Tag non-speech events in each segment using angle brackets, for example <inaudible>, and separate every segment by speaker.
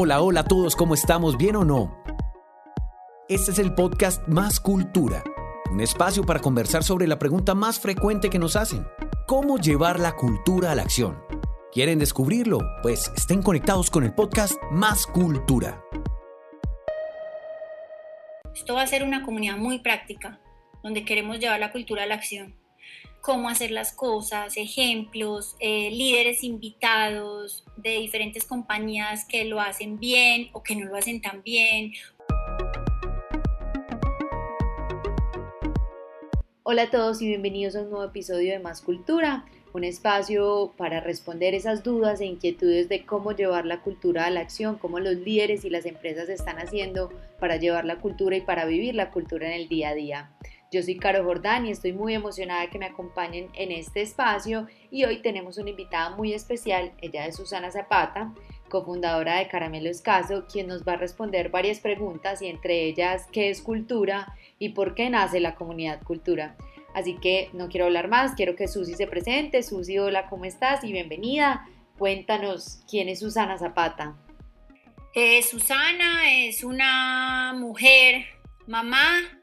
Speaker 1: Hola, hola a todos, ¿cómo estamos? ¿Bien o no? Este es el podcast Más Cultura, un espacio para conversar sobre la pregunta más frecuente que nos hacen. ¿Cómo llevar la cultura a la acción? ¿Quieren descubrirlo? Pues estén conectados con el podcast Más Cultura.
Speaker 2: Esto va a ser una comunidad muy práctica, donde queremos llevar la cultura a la acción cómo hacer las cosas, ejemplos, eh, líderes invitados de diferentes compañías que lo hacen bien o que no lo hacen tan bien.
Speaker 3: Hola a todos y bienvenidos a un nuevo episodio de Más Cultura, un espacio para responder esas dudas e inquietudes de cómo llevar la cultura a la acción, cómo los líderes y las empresas están haciendo para llevar la cultura y para vivir la cultura en el día a día. Yo soy Caro Jordán y estoy muy emocionada de que me acompañen en este espacio y hoy tenemos una invitada muy especial, ella es Susana Zapata, cofundadora de Caramelo Escaso, quien nos va a responder varias preguntas y entre ellas qué es cultura y por qué nace la comunidad cultura. Así que no quiero hablar más, quiero que Susi se presente. Susi, hola, ¿cómo estás? Y bienvenida. Cuéntanos quién es Susana Zapata.
Speaker 2: Eh, Susana es una mujer, mamá,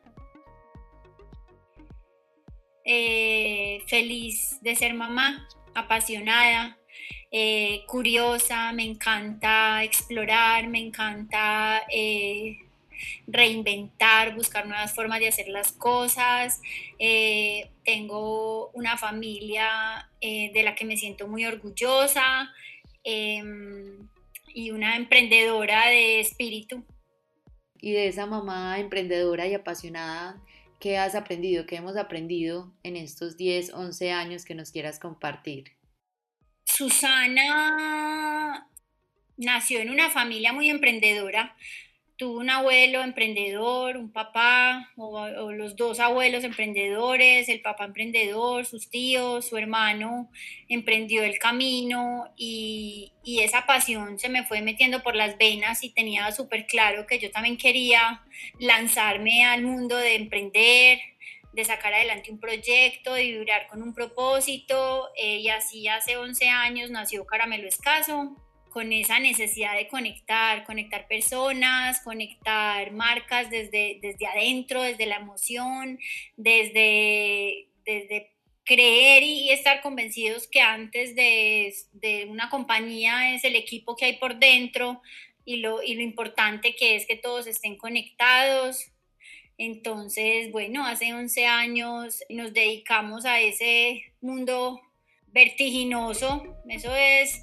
Speaker 2: eh, feliz de ser mamá, apasionada, eh, curiosa, me encanta explorar, me encanta eh, reinventar, buscar nuevas formas de hacer las cosas. tengo una familia de la que me siento muy orgullosa em, y una emprendedora de espíritu.
Speaker 3: Y de esa mamá emprendedora y apasionada, ¿Qué has aprendido? ¿Qué hemos aprendido en estos 10, 11 años que nos quieras compartir?
Speaker 2: Susana nació en una familia muy emprendedora tuvo un abuelo emprendedor, un papá, o, los dos abuelos emprendedores, el papá emprendedor, sus tíos, su hermano emprendió el camino y, y esa pasión se me fue metiendo por las venas y tenía súper claro que yo también quería lanzarme al mundo de emprender, de sacar adelante un proyecto, de vibrar con un propósito. Eh, y así hace 11 años nació Caramelo Escaso, con esa necesidad de conectar, conectar personas, conectar marcas desde, desde adentro, desde la emoción, desde, desde creer y estar convencidos que antes de, de, una compañía es el equipo que hay por dentro y lo, y lo importante que es que todos estén conectados. Entonces, bueno, hace 11 años nos dedicamos a ese mundo vertiginoso. Eso es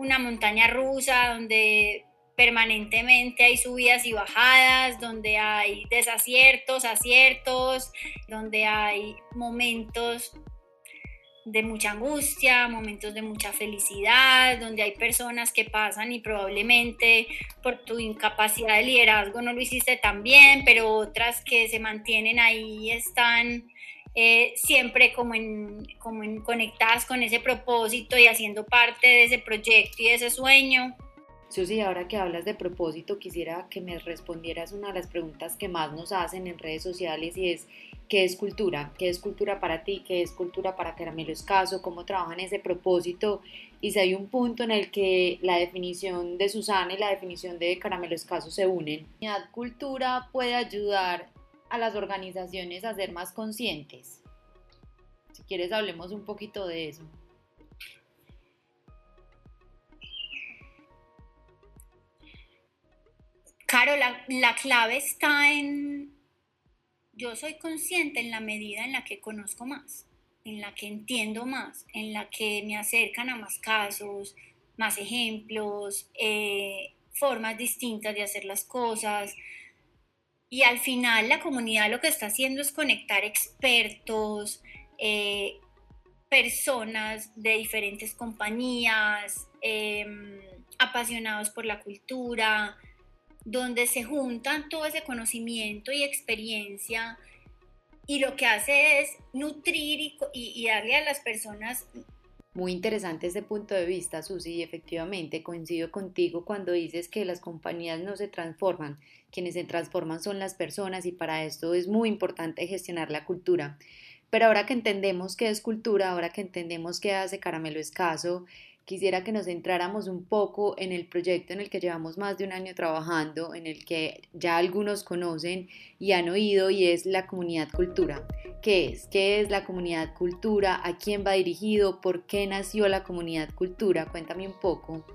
Speaker 2: una montaña rusa donde permanentemente hay subidas y bajadas, donde hay desaciertos, aciertos, donde hay momentos de mucha angustia, momentos de mucha felicidad, donde hay personas que pasan y probablemente por tu incapacidad de liderazgo no lo hiciste tan bien, pero otras que se mantienen ahí están eh, siempre como en, como en conectadas con ese propósito y haciendo parte de ese proyecto y de ese sueño.
Speaker 3: Susi, ahora que hablas de propósito, quisiera que me respondieras una de las preguntas que más nos hacen en redes sociales y es, ¿qué es cultura? ¿Qué es cultura para ti? ¿Qué es cultura para Caramelo Escaso? ¿Cómo trabajan ese propósito? Y si hay un punto en el que la definición de Susana y la definición de Caramelo Escaso se unen, ¿la cultura puede ayudar a las organizaciones a ser más conscientes? Si quieres, hablemos un poquito de eso.
Speaker 2: Caro, la, la, clave está en, yo soy consciente en la medida en la que conozco más, en la que entiendo más, en la que me acercan a más casos, más ejemplos, eh, formas distintas de hacer las cosas, y al final la comunidad lo que está haciendo es conectar expertos, eh, personas de diferentes compañías, em, apasionados por la cultura, donde se juntan todo ese conocimiento y experiencia y lo que hace es nutrir y, y darle a las personas
Speaker 3: muy interesante ese punto de vista, Susi, y efectivamente coincido contigo cuando dices que las compañías no se transforman, quienes se transforman son las personas y para esto es muy importante gestionar la cultura. Pero ahora que entendemos qué es cultura, ahora que entendemos qué hace Caramelo Escaso, quisiera que nos centráramos un poco en el proyecto en el que llevamos más de un año trabajando, en el que ya algunos conocen y han oído y es la comunidad cultura. ¿Qué es? ¿Qué es la comunidad cultura? ¿A quién va dirigido? ¿Por qué nació la comunidad cultura? Cuéntame un poco.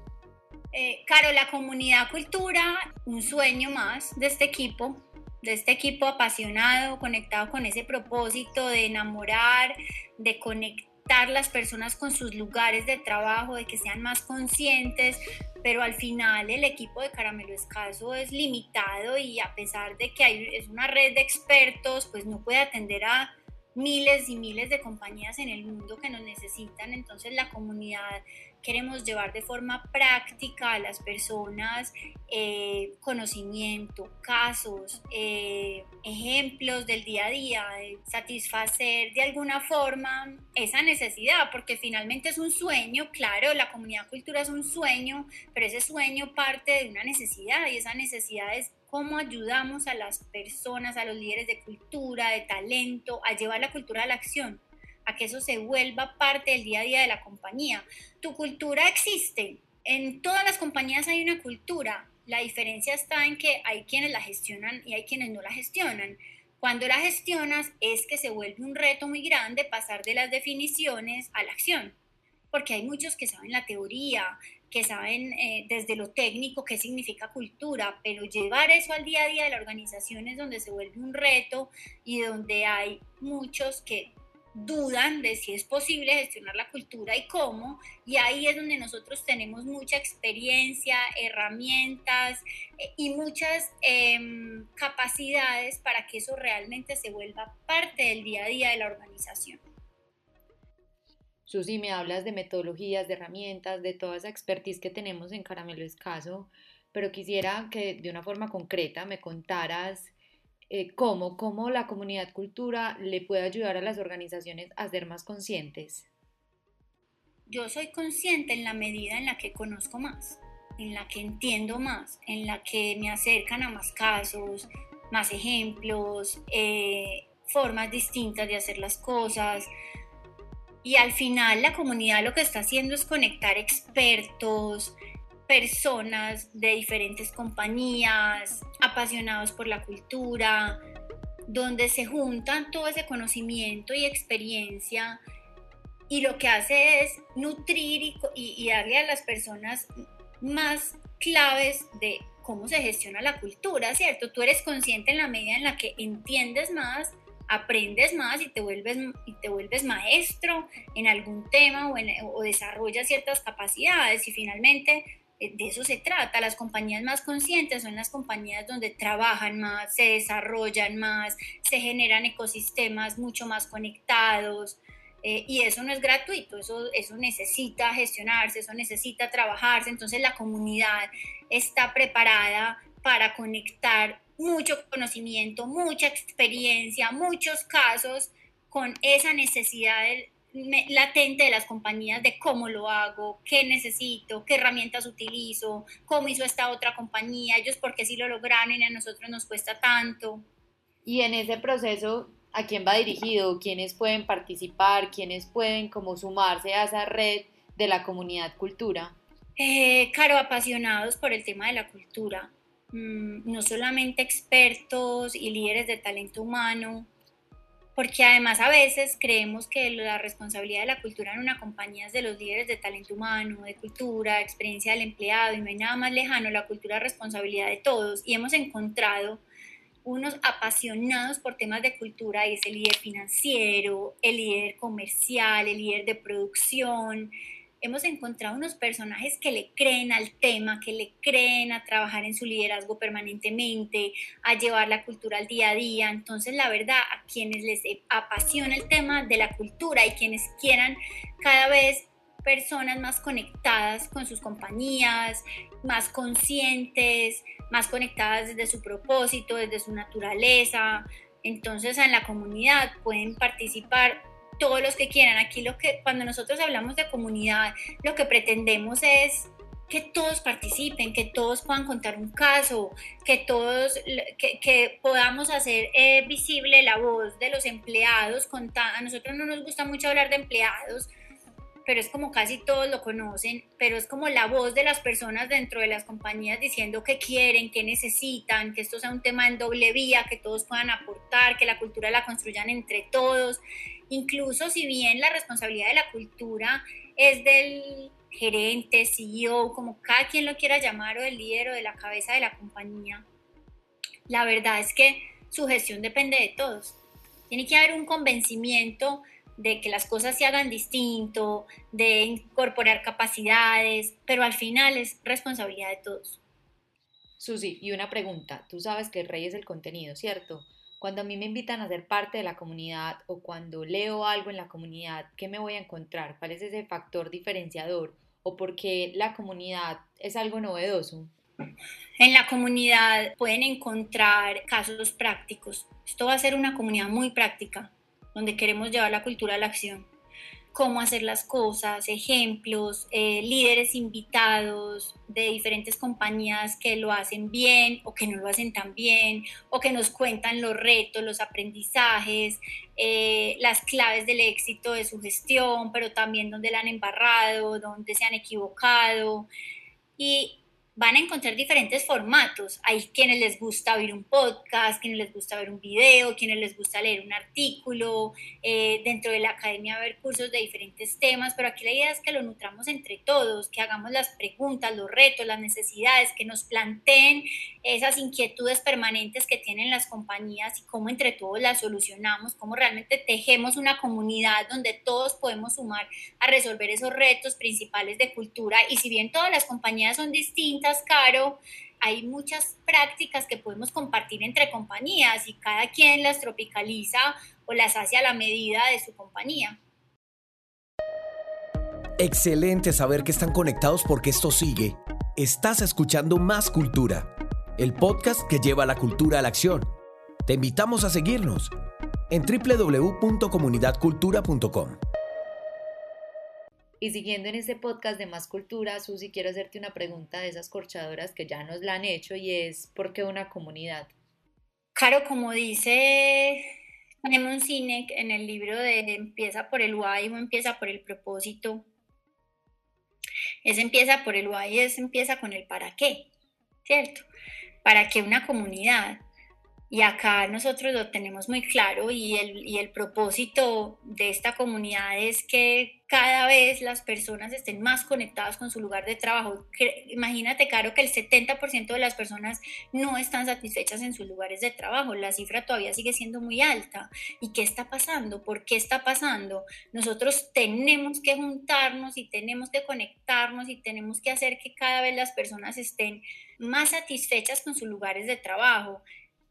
Speaker 2: Eh, Caro, la comunidad cultura, un sueño más de este equipo, de este equipo apasionado, conectado con ese propósito de enamorar, de conectar las personas con sus lugares de trabajo, de que sean más conscientes, pero al final el equipo de Caramelo Escaso es limitado y a pesar de que hay, es una red de expertos, pues no puede atender a miles y miles de compañías en el mundo que nos necesitan, entonces la comunidad queremos llevar de forma práctica a las personas eh, conocimiento, casos, eh, ejemplos del día a día, satisfacer de alguna forma esa necesidad, porque finalmente es un sueño, claro, la comunidad cultura es un sueño, pero ese sueño parte de una necesidad y esa necesidad es cómo ayudamos a las personas, a los líderes de cultura, de talento, a llevar la cultura a la acción, a que eso se vuelva parte del día a día de la compañía. Tu cultura existe. En todas las compañías hay una cultura. La diferencia está en que hay quienes la gestionan y hay quienes no la gestionan. Cuando la gestionas es que se vuelve un reto muy grande pasar de las definiciones a la acción, porque hay muchos que saben la teoría, que saben eh, desde lo técnico qué significa cultura, pero llevar eso al día a día de la organización es donde se vuelve un reto y donde hay muchos que dudan de si es posible gestionar la cultura y cómo, y ahí es donde nosotros tenemos mucha experiencia, herramientas eh, y muchas em, capacidades para que eso realmente se vuelva parte del día a día de la organización.
Speaker 3: Susi, me hablas de metodologías, de herramientas, de toda esa expertise que tenemos en Caramelo Escaso, pero quisiera que de una forma concreta me contaras eh, cómo, cómo la comunidad cultura le puede ayudar a las organizaciones a ser más conscientes.
Speaker 2: Yo soy consciente en la medida en la que conozco más, en la que entiendo más, en la que me acercan a más casos, más ejemplos, eh, formas distintas de hacer las cosas. Y al final la comunidad lo que está haciendo es conectar expertos, personas de diferentes compañías, apasionados por la cultura, donde se juntan todo ese conocimiento y experiencia y lo que hace es nutrir y, darle a las personas más claves de cómo se gestiona la cultura, ¿cierto? Tú eres consciente en la medida en la que entiendes más aprendes más y te vuelves, y te vuelves maestro en algún tema o, o desarrollas ciertas capacidades y finalmente de eso se trata. Las compañías más conscientes son las compañías donde trabajan más, se desarrollan más, se generan ecosistemas mucho más conectados. Eh, y eso no es gratuito, eso, eso necesita gestionarse, eso necesita trabajarse. Entonces la comunidad está preparada para conectar mucho conocimiento, mucha experiencia, muchos casos con esa necesidad latente de las compañías de cómo lo hago, qué necesito, qué herramientas utilizo, cómo hizo esta otra compañía, ellos porque sí lo lograron y a nosotros nos cuesta tanto.
Speaker 3: Y en ese proceso, ¿a quién va dirigido? ¿Quiénes pueden participar? ¿Quiénes pueden como sumarse a esa red de la comunidad cultura?
Speaker 2: Eh, claro, apasionados por el tema de la cultura. Mm, no solamente expertos y líderes de talento humano, porque además a veces creemos que la responsabilidad de la cultura en una compañía es de los líderes de talento humano, de cultura, experiencia del empleado, y no hay nada más lejano, la cultura es responsabilidad de todos, y hemos encontrado unos apasionados por temas de cultura, es el líder financiero, el líder comercial, el líder de producción, hemos encontrado unos personajes que le creen al tema, que le creen a trabajar en su liderazgo permanentemente, a llevar la cultura al día a día. Entonces, la verdad, a quienes les apasiona el tema de la cultura y quienes quieran cada vez personas más conectadas con sus compañías, más conscientes, más conectadas desde su propósito, desde su naturaleza. Entonces, en la comunidad pueden participar todos los que quieran. Aquí lo que cuando nosotros hablamos de comunidad, lo que pretendemos es que todos participen, que todos puedan contar un caso, que todos, que, podamos hacer eh, visible la voz de los empleados. A nosotros no nos gusta mucho hablar de empleados pero es como casi todos lo conocen, pero es como la voz de las personas dentro de las compañías diciendo qué quieren, qué necesitan, que esto sea un tema en doble vía, que todos puedan aportar, que la cultura la construyan entre todos. Incluso si bien la responsabilidad de la cultura es del gerente, CEO, como cada quien lo quiera llamar, o del líder o de la cabeza de la compañía, la verdad es que su gestión depende de todos. Tiene que haber un convencimiento de que las cosas se hagan distinto, de incorporar capacidades, pero al final es responsabilidad de todos.
Speaker 3: Susi, y una pregunta, tú sabes que el rey es el contenido, ¿cierto? Cuando a mí me invitan a ser parte de la comunidad o cuando leo algo en la comunidad, ¿qué me voy a encontrar? ¿Cuál es ese factor diferenciador? ¿O por qué la comunidad es algo novedoso?
Speaker 2: En la comunidad pueden encontrar casos prácticos. Esto va a ser una comunidad muy práctica donde queremos llevar la cultura a la acción. Cómo hacer las cosas, ejemplos, eh, líderes invitados de diferentes compañías que lo hacen bien o que no lo hacen tan bien, o que nos cuentan los retos, los aprendizajes, eh, las claves del éxito de su gestión, pero también donde la han embarrado, donde se han equivocado. Y van a encontrar diferentes formatos. Hay quienes les gusta oír un podcast, quienes les gusta ver un video, quienes les gusta leer un artículo. Eh, dentro de la academia haber cursos de diferentes temas, pero aquí la idea es que lo nutramos entre todos, que hagamos las preguntas, los retos, las necesidades, que nos planteen esas inquietudes permanentes que tienen las compañías y cómo entre todos las solucionamos, cómo realmente tejemos una comunidad donde todos podemos sumar a resolver esos retos principales de cultura. Y si bien todas las compañías son distintas, caro, hay muchas prácticas que podemos compartir entre compañías y cada quien las tropicaliza o las hace a la medida de su compañía.
Speaker 1: Excelente saber que están conectados porque esto sigue. Estás escuchando Más Cultura, el podcast que lleva la cultura a la acción. Te invitamos a seguirnos en www.comunidadcultura.com.
Speaker 3: Y siguiendo en este podcast de Más Cultura, Susi, quiero hacerte una pregunta de esas corchadoras que ya nos la han hecho y es, ¿por qué una comunidad?
Speaker 2: Claro, como dice un Sinek en el libro de Empieza por el why o empieza por el propósito, ese empieza por el why, es empieza con el para qué, ¿cierto? ¿Para qué una comunidad? Y acá nosotros lo tenemos muy claro y el, y el propósito de esta comunidad es que cada vez las personas estén más conectadas con su lugar de trabajo. Imagínate, Caro, que el 70% de las personas no están satisfechas en sus lugares de trabajo. La cifra todavía sigue siendo muy alta. ¿Y qué está pasando? ¿Por qué está pasando? Nosotros tenemos que juntarnos y tenemos que conectarnos y tenemos que hacer que cada vez las personas estén más satisfechas con sus lugares de trabajo.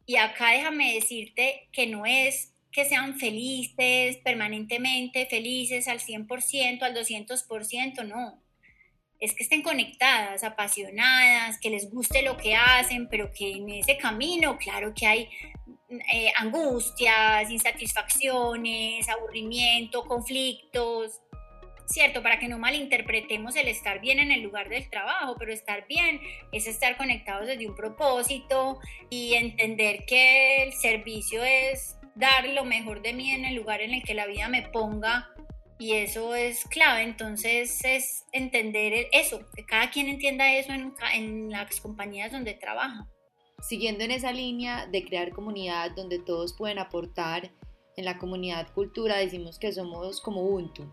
Speaker 2: Y acá déjame decirte que no es que sean felices permanentemente, felices al 100%, al 200%, no. Es que estén conectadas, apasionadas, que les guste lo que hacen, pero que en ese camino, claro que hay eh, angustias, insatisfacciones, aburrimiento, conflictos, ¿cierto? Para que no malinterpretemos el estar bien en el lugar del trabajo, pero estar bien es estar conectados desde un propósito y entender que el servicio es dar lo mejor de mí en el lugar en el que la vida me ponga y eso es clave, entonces es entender eso, que cada quien entienda eso en, en las compañías donde trabaja.
Speaker 3: Siguiendo en esa línea de crear comunidad donde todos pueden aportar, en la comunidad cultura decimos que somos como Ubuntu,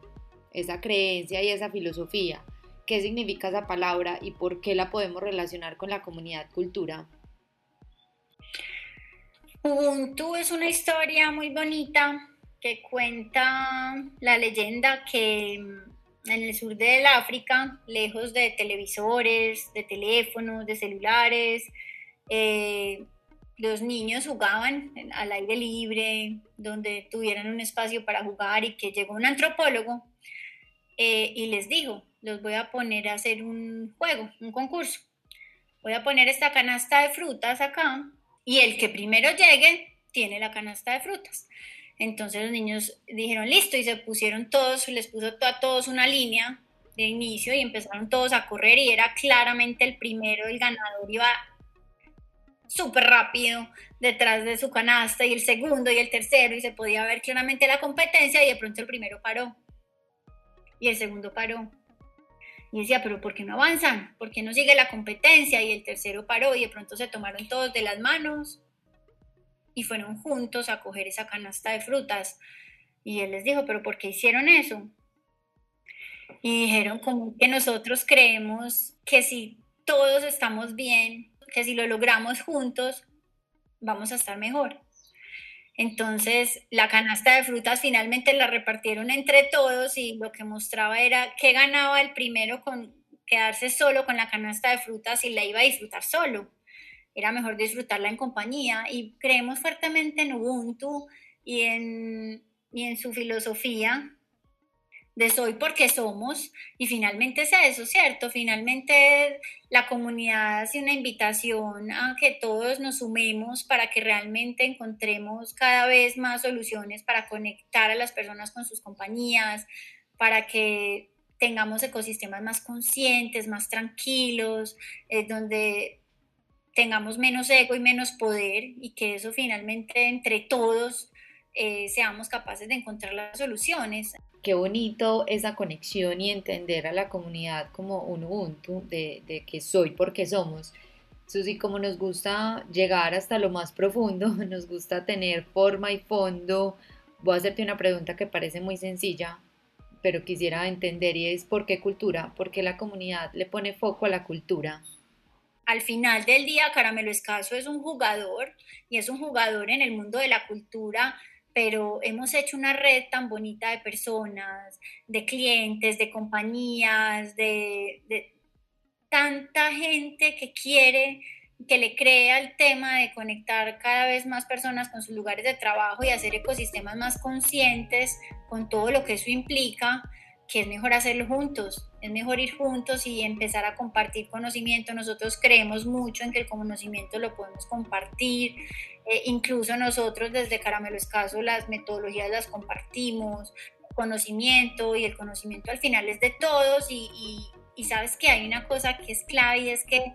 Speaker 3: esa creencia y esa filosofía. ¿Qué significa esa palabra y por qué la podemos relacionar con la comunidad cultura?
Speaker 2: Ubuntu es una historia muy bonita que cuenta la leyenda que en el sur del África, lejos de televisores, de teléfonos, de celulares, eh, los niños jugaban al aire libre, donde tuvieran un espacio para jugar y que llegó un antropólogo eh, y les digo, los voy a poner a hacer un juego, un concurso. Voy a poner esta canasta de frutas acá y el que primero llegue tiene la canasta de frutas. Entonces los niños dijeron, listo, y se pusieron todos, les puso a todos una línea de inicio y empezaron todos a correr y era claramente el primero, el ganador iba súper rápido detrás de su canasta y el segundo y el tercero y se podía ver claramente la competencia y de pronto el primero paró y el segundo paró. Y decía, pero ¿por qué no avanzan? ¿Por qué no sigue la competencia? Y el tercero paró y de pronto se tomaron todos de las manos y fueron juntos a coger esa canasta de frutas. Y él les dijo, pero ¿por qué hicieron eso? Y dijeron como que nosotros creemos que si todos estamos bien, que si lo logramos juntos, vamos a estar mejor. Entonces, la canasta de frutas finalmente la repartieron entre todos y lo que mostraba era que ganaba el primero con quedarse solo con la canasta de frutas y la iba a disfrutar solo. Era mejor disfrutarla en compañía y creemos fuertemente en Ubuntu y en, y en su filosofía de soy porque somos y finalmente es eso, ¿cierto? Finalmente la comunidad hace una invitación a que todos nos sumemos para que realmente encontremos cada vez más soluciones para conectar a las personas con sus compañías, para que tengamos ecosistemas más conscientes, más tranquilos, eh, donde tengamos menos ego y menos poder y que eso finalmente entre todos eh, seamos capaces de encontrar las soluciones.
Speaker 3: Qué bonito esa conexión y entender a la comunidad como un Ubuntu de, que soy porque somos. Susi, como nos gusta llegar hasta lo más profundo, <laughs> nos gusta tener forma y fondo. Voy a hacerte una pregunta que parece muy sencilla, pero quisiera entender y es ¿por qué cultura? ¿Por qué la comunidad le pone foco a la cultura?
Speaker 2: al final del día Caramelo Escaso es un jugador y es un jugador en el mundo de la cultura pero hemos hecho una red tan bonita de personas, de clientes, de compañías, de, tanta gente que quiere, que le crea el tema de conectar cada vez más personas con sus lugares de trabajo y hacer ecosistemas más conscientes con todo lo que eso implica que es mejor hacerlo juntos, es mejor ir juntos y empezar a compartir conocimiento. Nosotros creemos mucho en que el conocimiento lo podemos compartir, eh, incluso nosotros desde Caramelo Escaso las metodologías las compartimos, conocimiento y el conocimiento al final es de todos y, y, y sabes que hay una cosa que es clave y es que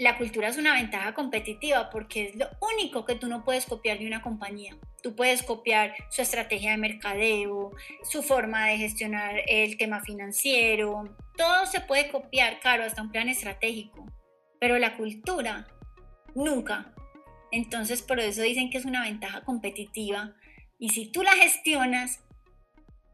Speaker 2: la cultura es una ventaja competitiva porque es lo único que tú no puedes copiar de una compañía. Tú puedes copiar su estrategia de mercadeo, su forma de gestionar el tema financiero. Todo se puede copiar, claro, hasta un plan estratégico. Pero la cultura, nunca. Entonces, por eso dicen que es una ventaja competitiva. Y si tú la gestionas,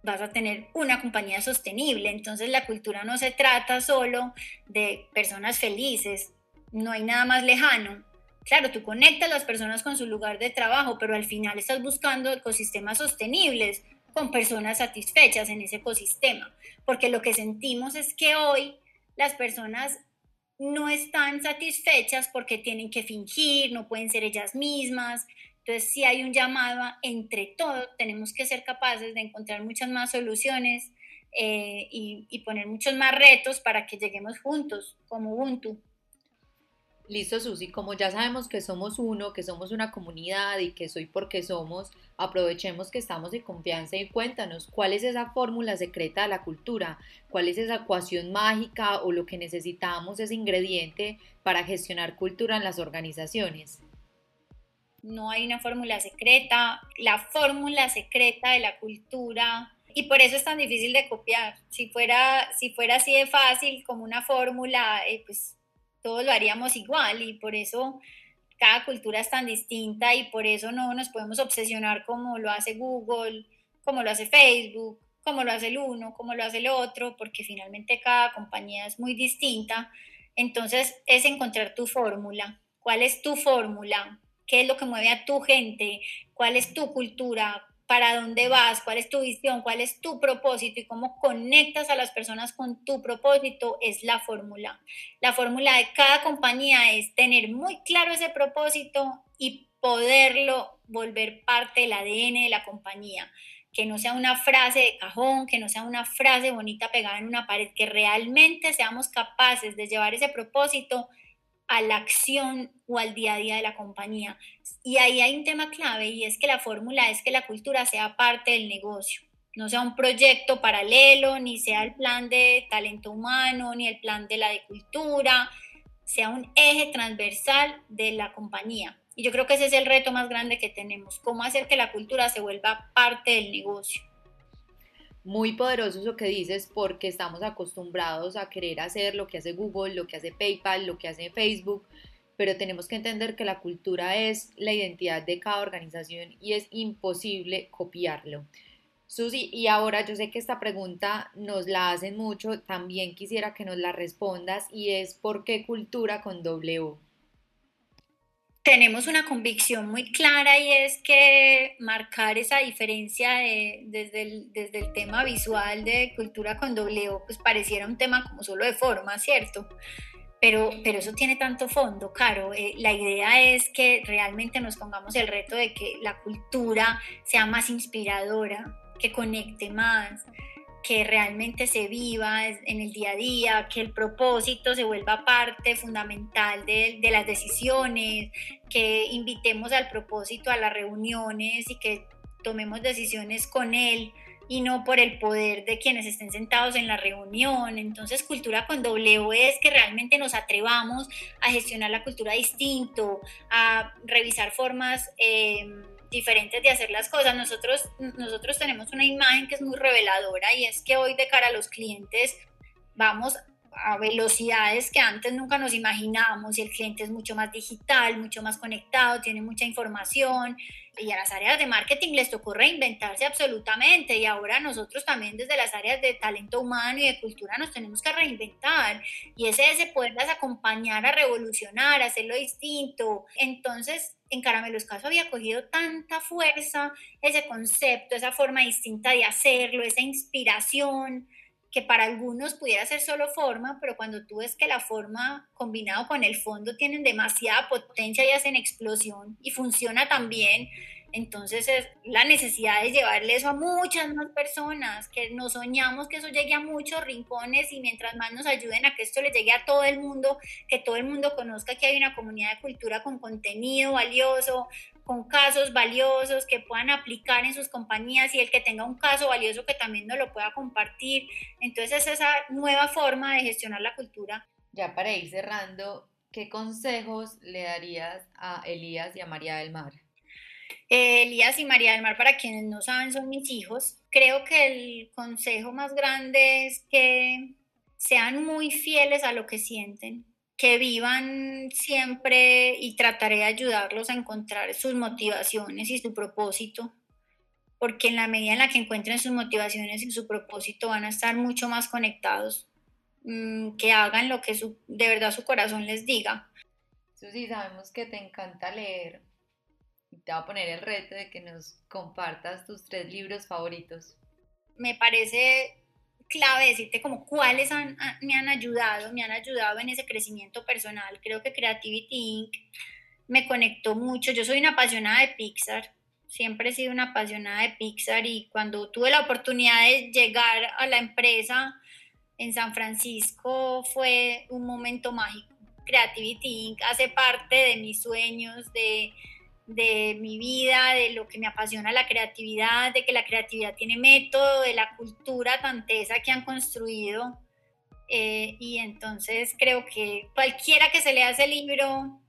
Speaker 2: vas a tener una compañía sostenible. Entonces, la cultura no se trata solo de personas felices, no hay nada más lejano. Claro, tú conectas a las personas con su lugar de trabajo, pero al final estás buscando ecosistemas sostenibles con personas satisfechas en ese ecosistema, porque lo que sentimos es que hoy las personas no están satisfechas porque tienen que fingir, no pueden ser ellas mismas. Entonces, si hay un llamado entre todos, tenemos que ser capaces de encontrar muchas más soluciones eh, y, y poner muchos más retos para que lleguemos juntos como Ubuntu.
Speaker 3: Listo, Susi, como ya sabemos que somos uno, que somos una comunidad y que soy porque somos, aprovechemos que estamos en confianza y cuéntanos cuál es esa fórmula secreta de la cultura, cuál es esa ecuación mágica o lo que necesitamos, ese ingrediente para gestionar cultura en las organizaciones.
Speaker 2: No hay una fórmula secreta, la fórmula secreta de la cultura y por eso es tan difícil de copiar. Si fuera, si fuera así de fácil como una fórmula, eh, pues todos lo haríamos igual y por eso cada cultura es tan distinta y por eso no nos podemos obsesionar como lo hace Google, como lo hace Facebook, como lo hace el uno, como lo hace el otro, porque finalmente cada compañía es muy distinta. Entonces es encontrar tu fórmula. ¿Cuál es tu fórmula? ¿Qué es lo que mueve a tu gente? ¿Cuál es tu cultura? Para dónde vas, cuál es tu visión, cuál es tu propósito y cómo conectas a las personas con tu propósito es la fórmula. La fórmula de cada compañía es tener muy claro ese propósito y poderlo volver parte del ADN de la compañía. Que no sea una frase de cajón, que no sea una frase bonita pegada en una pared, que realmente seamos capaces de llevar ese propósito a la acción o al día a día de la compañía. Y ahí hay un tema clave y es que la fórmula es que la cultura sea parte del negocio, no sea un proyecto paralelo, ni sea el plan de talento humano, ni el plan de la de cultura, sea un eje transversal de la compañía. Y yo creo que ese es el reto más grande que tenemos, cómo hacer que la cultura se vuelva parte del negocio.
Speaker 3: Muy poderoso eso que dices porque estamos acostumbrados a querer hacer lo que hace Google, lo que hace PayPal, lo que hace Facebook, pero tenemos que entender que la cultura es la identidad de cada organización y es imposible copiarlo. Susi, y ahora yo sé que esta pregunta nos la hacen mucho, también quisiera que nos la respondas y es ¿por qué cultura con W?
Speaker 2: Tenemos una convicción muy clara y es que marcar esa diferencia desde, el, tema visual de cultura con doble O, pues pareciera un tema como solo de forma, ¿cierto? Pero, pero eso tiene tanto fondo, Caro. Eh, la idea es que realmente nos pongamos el reto de que la cultura sea más inspiradora, que conecte más, que realmente se viva en el día a día, que el propósito se vuelva parte fundamental de, de, las decisiones, que invitemos al propósito a las reuniones y que tomemos decisiones con él y no por el poder de quienes estén sentados en la reunión. Entonces, cultura con W es que realmente nos atrevamos a gestionar la cultura distinto, a revisar formas. Eh, diferentes de hacer las cosas. Nosotros, nosotros tenemos una imagen que es muy reveladora y es que hoy de cara a los clientes vamos a velocidades que antes nunca nos imaginábamos y el cliente es mucho más digital, mucho más conectado, tiene mucha información y a las áreas de marketing les tocó reinventarse absolutamente y ahora nosotros también desde las áreas de talento humano y de cultura nos tenemos que reinventar y ese es poderlas acompañar a revolucionar, a hacerlo distinto. Entonces, en Caramelos Caso había cogido tanta fuerza ese concepto, esa forma distinta de hacerlo, esa inspiración, que para algunos pudiera ser solo forma, pero cuando tú ves que la forma combinado con el fondo tienen demasiada potencia y hacen explosión y funciona también, entonces es la necesidad de llevarle eso a muchas más personas, que nos soñamos que eso llegue a muchos rincones y mientras más nos ayuden a que esto le llegue a todo el mundo, que todo el mundo conozca que hay una comunidad de cultura con contenido valioso, con casos valiosos que puedan aplicar en sus compañías y el que tenga un caso valioso que también nos lo pueda compartir. Entonces es esa nueva forma de gestionar la cultura.
Speaker 3: Ya para ir cerrando, ¿qué consejos le darías a Elías y a María del Mar?
Speaker 2: Eh, Elías y María del Mar, para quienes no saben, son mis hijos. Creo que el consejo más grande es que sean muy fieles a lo que sienten, que vivan siempre y trataré de ayudarlos a encontrar sus motivaciones y su propósito, porque en la medida en la que encuentren sus motivaciones y su propósito van a estar mucho más conectados, mm, que hagan lo que su, de verdad su corazón les diga.
Speaker 3: Susi, sabemos que te encanta leer y te voy a poner el reto de que nos compartas tus tres libros favoritos.
Speaker 2: Me parece clave decirte como cuáles me han ayudado, me han ayudado en ese crecimiento personal. Creo que Creativity Inc. me conectó mucho. Yo soy una apasionada de Pixar, siempre he sido una apasionada de Pixar y cuando tuve la oportunidad de llegar a la empresa en San Francisco fue un momento mágico. Creativity Inc. hace parte de mis sueños, de de mi vida, de lo que me apasiona la creatividad, de que la creatividad tiene método, de la cultura tantesa que han construido. Eh, y entonces creo que cualquiera que se lea ese libro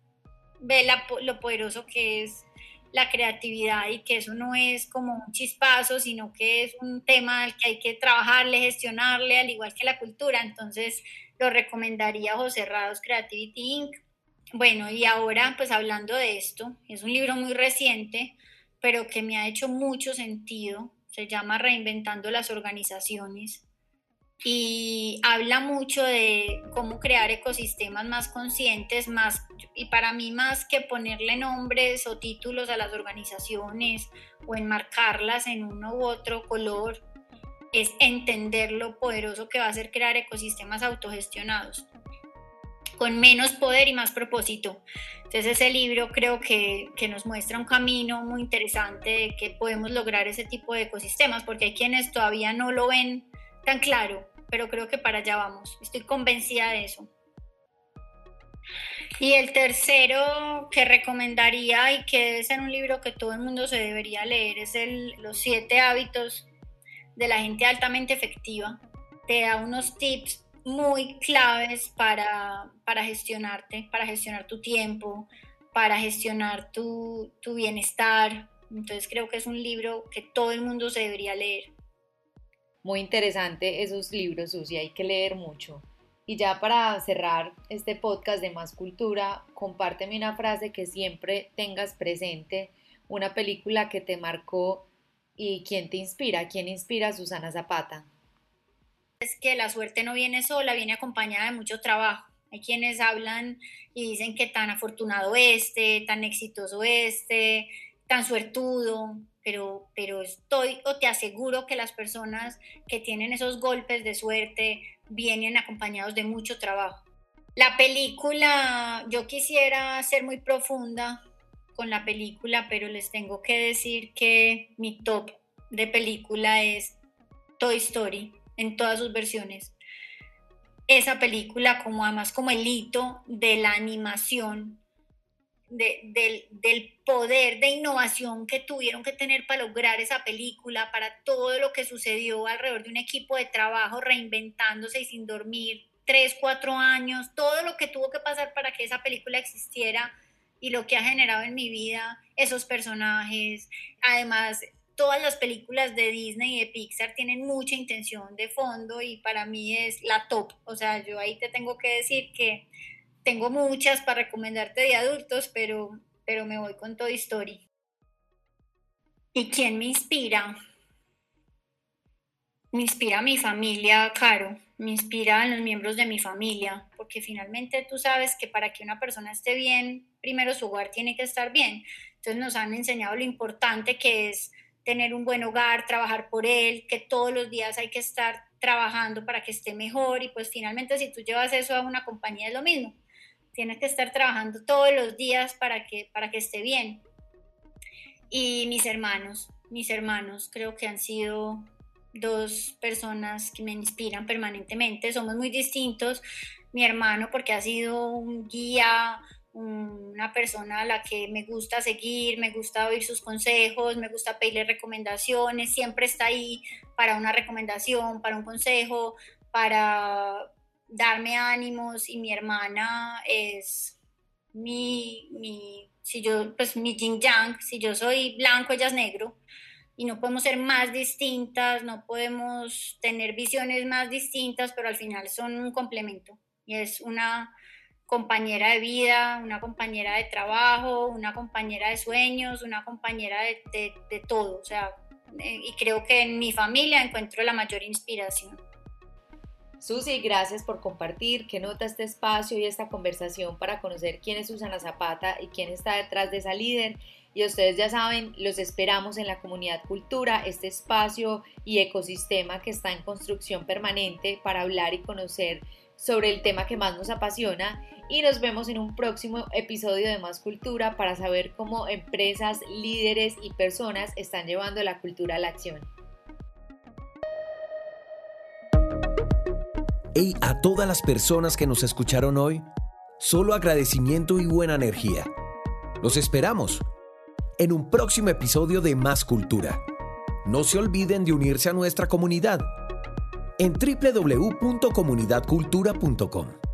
Speaker 2: ve lo poderoso que es la creatividad y que eso no es como un chispazo, sino que es un tema al que hay que trabajarle, gestionarle, al igual que la cultura. Entonces lo recomendaría José Rados Creativity Inc. Bueno, y ahora pues hablando de esto, es un libro muy reciente, pero que me ha hecho mucho sentido. Se llama Reinventando las organizaciones y habla mucho de cómo crear ecosistemas más conscientes, más y para mí más que ponerle nombres o títulos a las organizaciones o enmarcarlas en uno u otro color, es entender lo poderoso que va a ser crear ecosistemas autogestionados con menos poder y más propósito. Entonces ese libro creo que, que, nos muestra un camino muy interesante de que podemos lograr ese tipo de ecosistemas, porque hay quienes todavía no lo ven tan claro, pero creo que para allá vamos. Estoy convencida de eso. Y el tercero que recomendaría y que es en un libro que todo el mundo se debería leer es el, Los siete hábitos de la gente altamente efectiva. Te da unos tips muy claves para, para gestionarte, para gestionar tu tiempo, para gestionar tu, tu bienestar. Entonces creo que es un libro que todo el mundo se debería leer.
Speaker 3: Muy interesante esos libros, Susi, hay que leer mucho. Y ya para cerrar este podcast de Más Cultura, compárteme una frase que siempre tengas presente, una película que te marcó y quién te inspira, quién inspira a Susana Zapata.
Speaker 2: Es que la suerte no viene sola, viene acompañada de mucho trabajo. Hay quienes hablan y dicen que tan afortunado este, tan exitoso este, tan suertudo, pero, pero estoy o te aseguro que las personas que tienen esos golpes de suerte vienen acompañados de mucho trabajo. La película, yo quisiera ser muy profunda con la película, pero les tengo que decir que mi top de película es Toy Story en todas sus versiones. Esa película como además como el hito de la animación, del, del poder de innovación que tuvieron que tener para lograr esa película, para todo lo que sucedió alrededor de un equipo de trabajo reinventándose y sin dormir tres, cuatro años, todo lo que tuvo que pasar para que esa película existiera y lo que ha generado en mi vida esos personajes. Además, todas las películas de Disney y de Pixar tienen mucha intención de fondo y para mí es la top. O sea, yo ahí te tengo que decir que tengo muchas para recomendarte de adultos, pero, pero me voy con Toy Story. ¿Y quién me inspira? Me inspira mi familia, Caro, me inspira los miembros de mi familia, porque finalmente tú sabes que para que una persona esté bien, primero su hogar tiene que estar bien. Entonces nos han enseñado lo importante que es tener un buen hogar, trabajar por él, que todos los días hay que estar trabajando para que esté mejor y pues finalmente si tú llevas eso a una compañía es lo mismo. Tienes que estar trabajando todos los días para que, para que esté bien. Y mis hermanos, mis hermanos creo que han sido dos personas que me inspiran permanentemente. Somos muy distintos. Mi hermano porque ha sido un guía, una persona a la que me gusta seguir, me gusta oír sus consejos, me gusta pedirle recomendaciones, siempre está ahí para una recomendación, para un consejo, para darme ánimos. Y mi hermana es mi, mi si yo, pues mi yin yang, si yo soy blanco, ella es negro. Y no podemos ser más distintas, no podemos tener visiones más distintas, pero al final son un complemento. Y es una compañera de vida, una compañera de trabajo, una compañera de sueños, una compañera de, de, todo. O sea, eh, y creo que en mi familia encuentro la mayor inspiración.
Speaker 3: Susi, gracias por compartir, que nota este espacio y esta conversación para conocer quién es Susana Zapata y quién está detrás de esa líder. Y ustedes ya saben, los esperamos en la comunidad Cultura, este espacio y ecosistema que está en construcción permanente para hablar y conocer sobre el tema que más nos apasiona y nos vemos en un próximo episodio de Más Cultura para saber cómo empresas, líderes y personas están llevando la cultura a la acción.
Speaker 1: Y a todas las personas que nos escucharon hoy, solo agradecimiento y buena energía. Los esperamos en un próximo episodio de Más Cultura. No se olviden de unirse a nuestra comunidad en www.comunidadcultura.com.